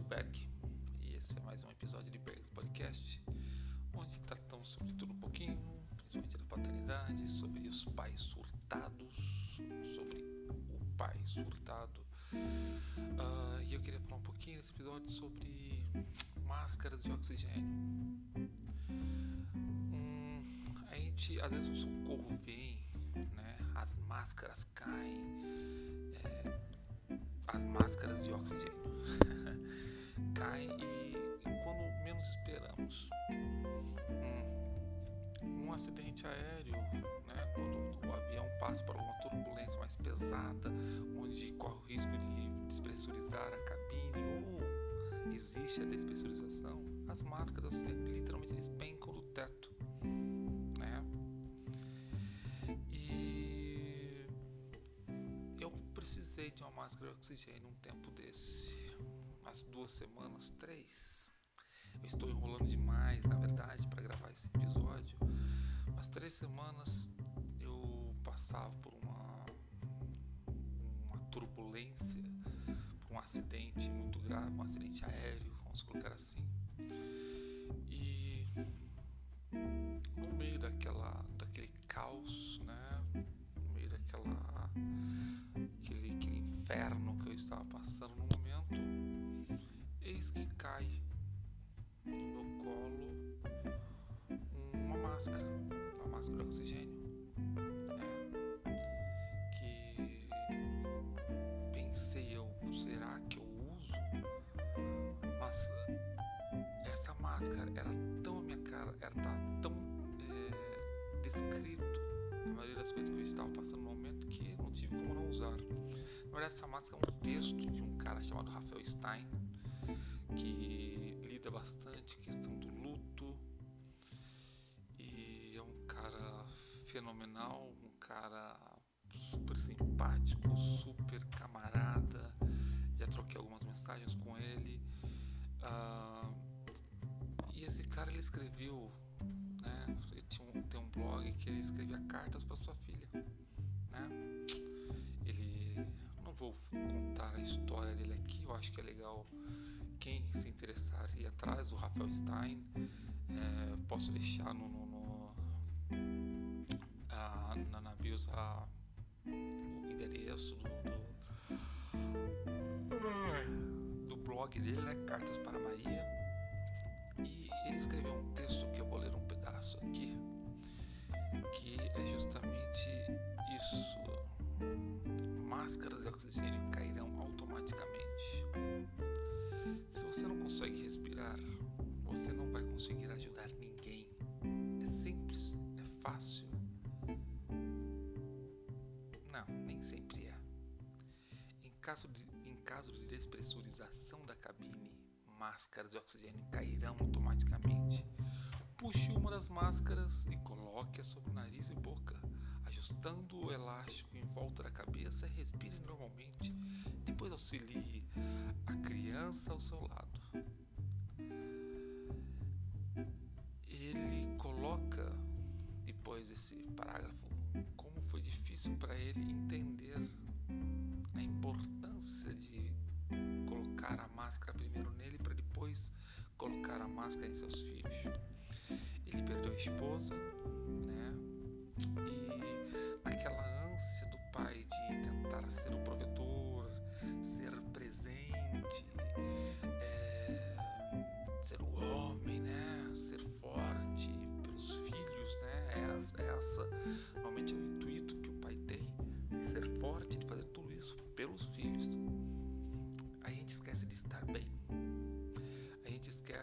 sou Berg e esse é mais um episódio de Berg's Podcast, onde tratamos sobre tudo um pouquinho, principalmente da paternidade, sobre os pais surtados, sobre o pai surtado. Uh, e eu queria falar um pouquinho nesse episódio sobre máscaras de oxigênio. Hum, a gente, às vezes o socorro vem, né? As máscaras caem. É, as máscaras de oxigênio caem e, quando menos esperamos. Um, um acidente aéreo, né, quando o avião passa por uma turbulência mais pesada, onde corre o risco de despressurizar a cabine ou existe a despressurização, as máscaras literalmente despencam do teto. Né? E eu precisei de uma máscara de oxigênio um tempo desse umas duas semanas, três. Eu estou enrolando demais, na verdade, para gravar esse episódio. Mas três semanas eu passava por uma, uma turbulência, por um acidente muito grave, um acidente aéreo, vamos colocar assim. E no meio daquela, daquele caos, né? No meio daquela aquele, aquele inferno que eu estava passando máscara, uma máscara oxigênio. Né? Que pensei eu, será que eu uso? Mas essa máscara era tão a minha cara, ela tá tão é, descrito a maioria das coisas que eu estava passando no momento que não tive como não usar. Na verdade, essa máscara é um texto de um cara chamado Rafael Stein que lida bastante com a questão do fenomenal, um cara super simpático, super camarada. Já troquei algumas mensagens com ele. Uh, e esse cara ele escreveu, né? Ele tinha um, tem um blog que ele escrevia cartas para sua filha, né? Ele não vou contar a história dele aqui, eu acho que é legal quem se interessar ir atrás do Rafael Stein, é, posso deixar no, no, no a, na, na bios a, o endereço do, do, do, blog dele, né, Cartas para Maria. E ele escreveu um texto que eu vou ler um pedaço aqui, que é justamente isso. Máscaras de oxigênio cairão automaticamente você não consegue respirar, você não vai conseguir ajudar ninguém. É simples, é fácil. Não, nem sempre é. Em caso de, em caso de despressurização da cabine, máscaras de oxigênio cairão automaticamente. Puxe uma das máscaras e coloque-a sobre o nariz e boca, ajustando o elástico em volta da cabeça. Respire normalmente. Depois auxilie a criança ao seu lado. Ele coloca, depois desse parágrafo, difícil para ele entender a importância de colocar a máscara primeiro nele para depois colocar a máscara em seus filhos. Ele perdeu a esposa, né? E aquela ânsia do pai de tentar ser o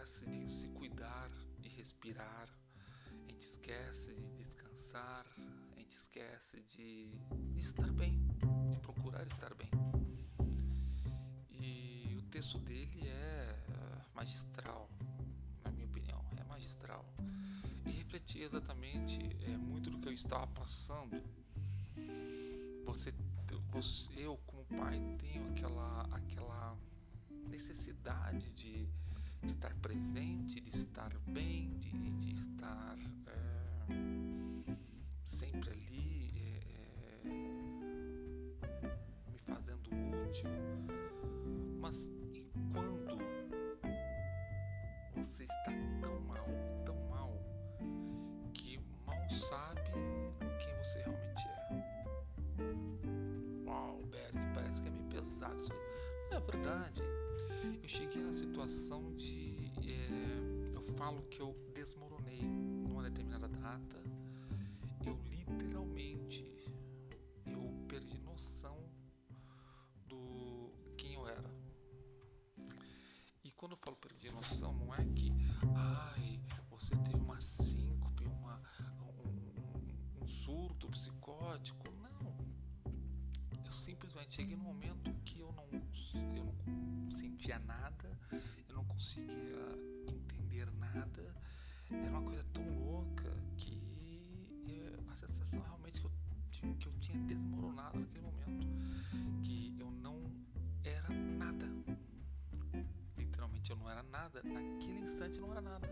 esquece de se cuidar, de respirar. A gente esquece de descansar. A gente esquece de, de estar bem, de procurar estar bem texto dele é magistral, na minha opinião, é magistral. E refletia exatamente é, muito do que eu estava passando. Você, você, eu como pai tenho aquela, aquela necessidade de estar presente, de estar bem, de, de estar é, sempre ali, é, é, me fazendo útil. Mas e quando você está tão mal, tão mal, que mal sabe quem você realmente é? Uau, Berg, parece que é meio pesado isso aí. É verdade. Eu cheguei na situação de. É, eu falo que eu desmoronei numa determinada data. Eu literalmente. Eu perdi noção do quem eu era. E quando eu falo perdi noção, não é que. Ai, você teve uma síncope, uma, um, um surto psicótico. Não. Eu simplesmente cheguei num momento que eu não, eu não sentia nada, eu não conseguia entender nada. Era uma coisa tão louca que eu, a sensação realmente que eu, que eu tinha desmoronado naquele momento. Que eu não era nada. Literalmente eu não era nada. Naquele instante eu não era nada.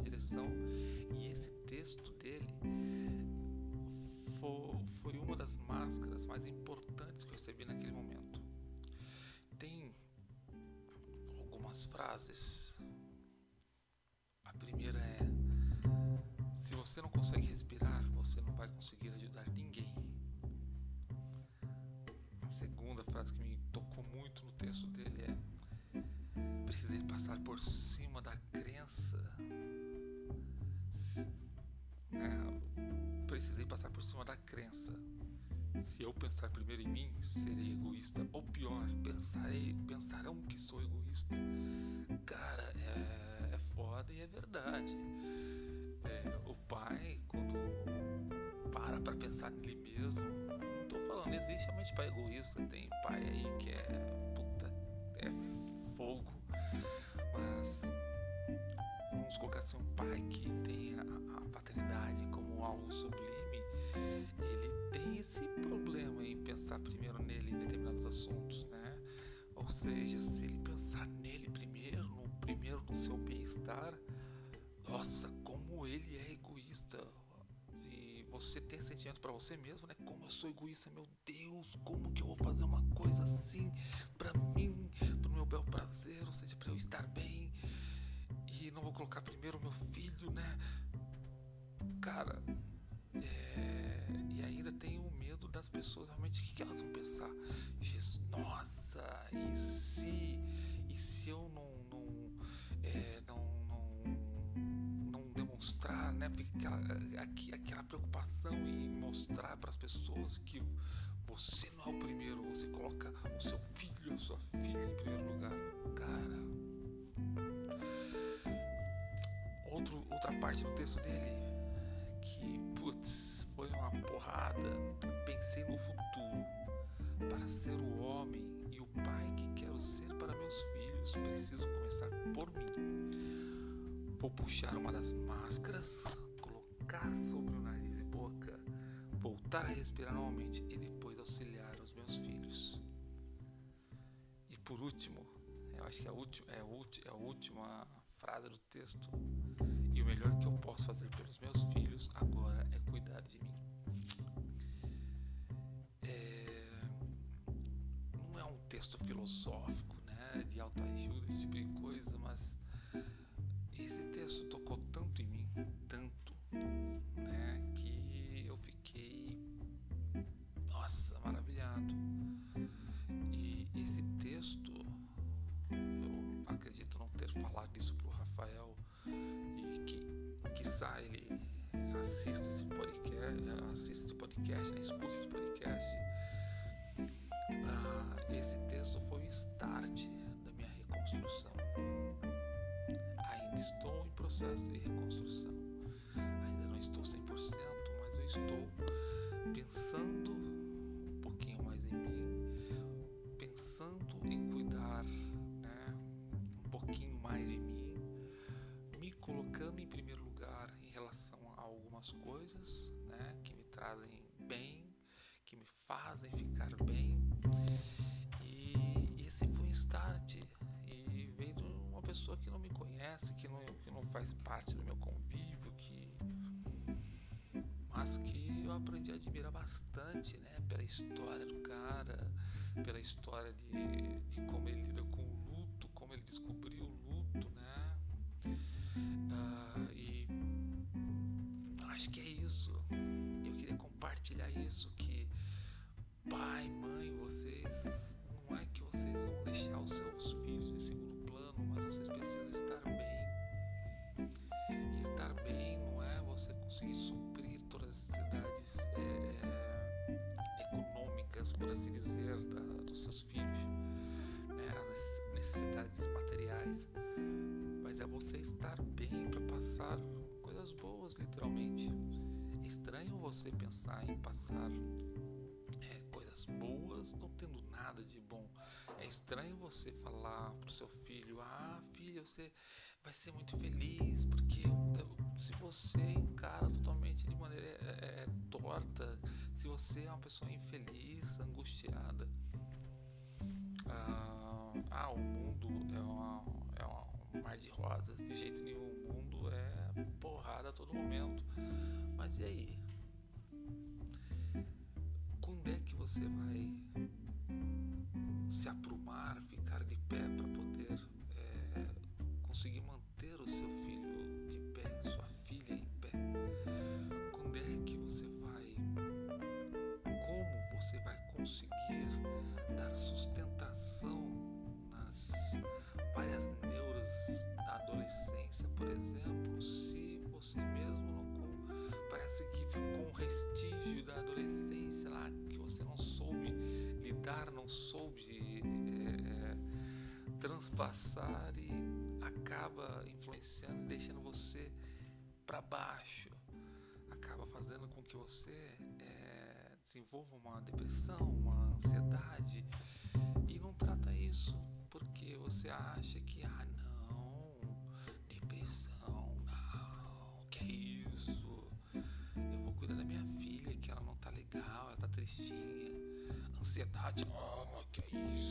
Minha direção. E esse texto dele foi, uma das máscaras mais importantes que eu recebi naquele momento. Tem algumas frases. A primeira é: Se você não consegue respirar, você não vai conseguir ajudar ninguém. A segunda frase que me tocou muito no texto dele é: Precisei passar por cima da crença. É, precisei passar por cima da crença. Se eu pensar primeiro em mim, serei egoísta. Ou pior, pensarei, pensarão que sou egoísta. Cara, é, é foda e é verdade. É, o pai, quando para pra pensar nele mesmo, não tô falando, existe realmente pai egoísta, tem pai aí que é puta, é fogo. Mas vamos colocar assim, um pai que tem a, a você tem sentimento para você mesmo, né? Como eu sou egoísta, meu Deus, como que eu vou fazer uma coisa assim para mim, pro meu bel prazer, ou seja, para eu estar bem? E não vou colocar primeiro o meu filho, né? Cara, é, e ainda tem o medo das pessoas realmente o que, que elas vão pensar. Jesus, nossa, e se e se eu não, não demonstrar, né? Aquela, aquela preocupação em mostrar para as pessoas que você não é o primeiro, você coloca o seu filho, a sua filha em primeiro lugar. Cara, outro, outra parte do texto dele que, putz, foi uma porrada. Pensei no futuro. Para ser o homem e o pai que quero ser para meus filhos, preciso começar por mim. Vou puxar uma das máscaras, colocar sobre o nariz e boca, voltar a respirar normalmente e depois auxiliar os meus filhos. E por último, eu acho que é a última, é a última frase do texto. E o melhor que eu posso fazer pelos meus filhos agora é cuidar de mim. É... Não é um texto filosófico, né, de autoajuda, esse tipo de coisa, mas esse texto tocou tanto em mim, tanto, né, que eu fiquei, nossa, maravilhado. E esse texto, eu acredito não ter falado isso pro Rafael e que, quiçá, ele assista esse podcast, assista esse podcast, né? escute esse podcast. Ah, esse texto foi o start da minha reconstrução. Estou em processo de reconstrução. Ainda não estou 100%, mas eu estou pensando um pouquinho mais em mim, pensando em cuidar né, um pouquinho mais de mim, me colocando em primeiro lugar em relação a algumas coisas né, que me trazem bem, que me fazem ficar bem. E esse foi um start. E veio de uma pessoa que não me conhece, que não, que não faz parte do meu convívio, que. Mas que eu aprendi a admirar bastante, né? Pela história do cara, pela história de, de como ele lida com o luto, como ele descobriu o luto, né? Uh, e acho que é isso. Eu queria compartilhar isso que pai, mãe, vocês não é que vocês vão deixar os seus filhos em segundo mas vocês precisam estar bem. E estar bem não é você conseguir suprir todas as necessidades é, é, econômicas, por assim dizer, da, dos seus filhos, né? as necessidades materiais, mas é você estar bem para passar coisas boas, literalmente. É estranho você pensar em passar boas não tendo nada de bom. É estranho você falar pro seu filho: Ah, filho, você vai ser muito feliz porque se você encara totalmente de maneira é, é, torta, se você é uma pessoa infeliz, angustiada, ah, ah o mundo é, uma, é uma, um mar de rosas, de jeito nenhum. O mundo é porrada a todo momento. Mas e aí? você vai se aprumar, ficar de pé para poder é, conseguir manter o seu filho de pé, sua filha em pé? Quando é que você vai, como você vai conseguir dar sustentação nas várias neuras da adolescência, por exemplo, se você mesmo não parece que ficou um restígio da adolescência lá não soube é, transpassar e acaba influenciando e deixando você para baixo, acaba fazendo com que você é, desenvolva uma depressão, uma ansiedade e não trata isso porque você acha que ah não, depressão, não, que é isso? Eu vou cuidar da minha filha que ela não tá legal, ela tá tristinha ansiedade. Oh, que é isso?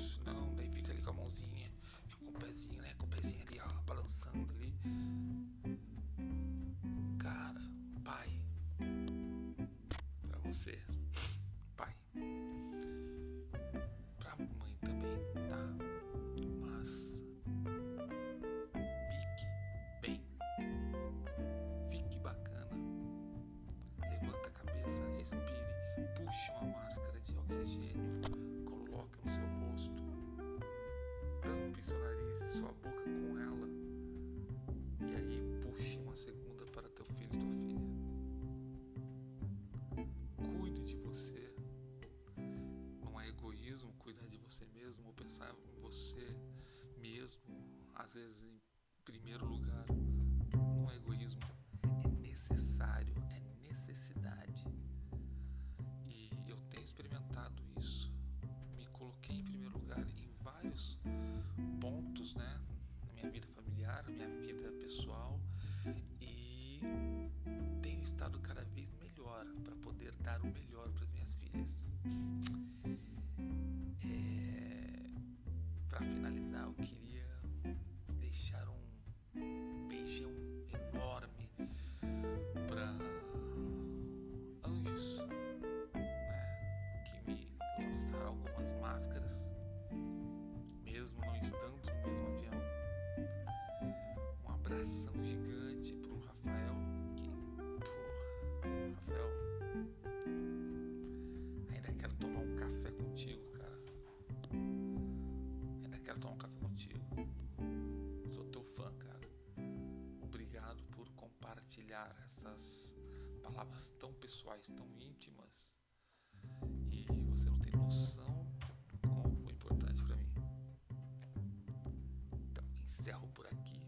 Essas palavras tão pessoais, tão íntimas. E você não tem noção como foi importante para mim. Então, encerro por aqui.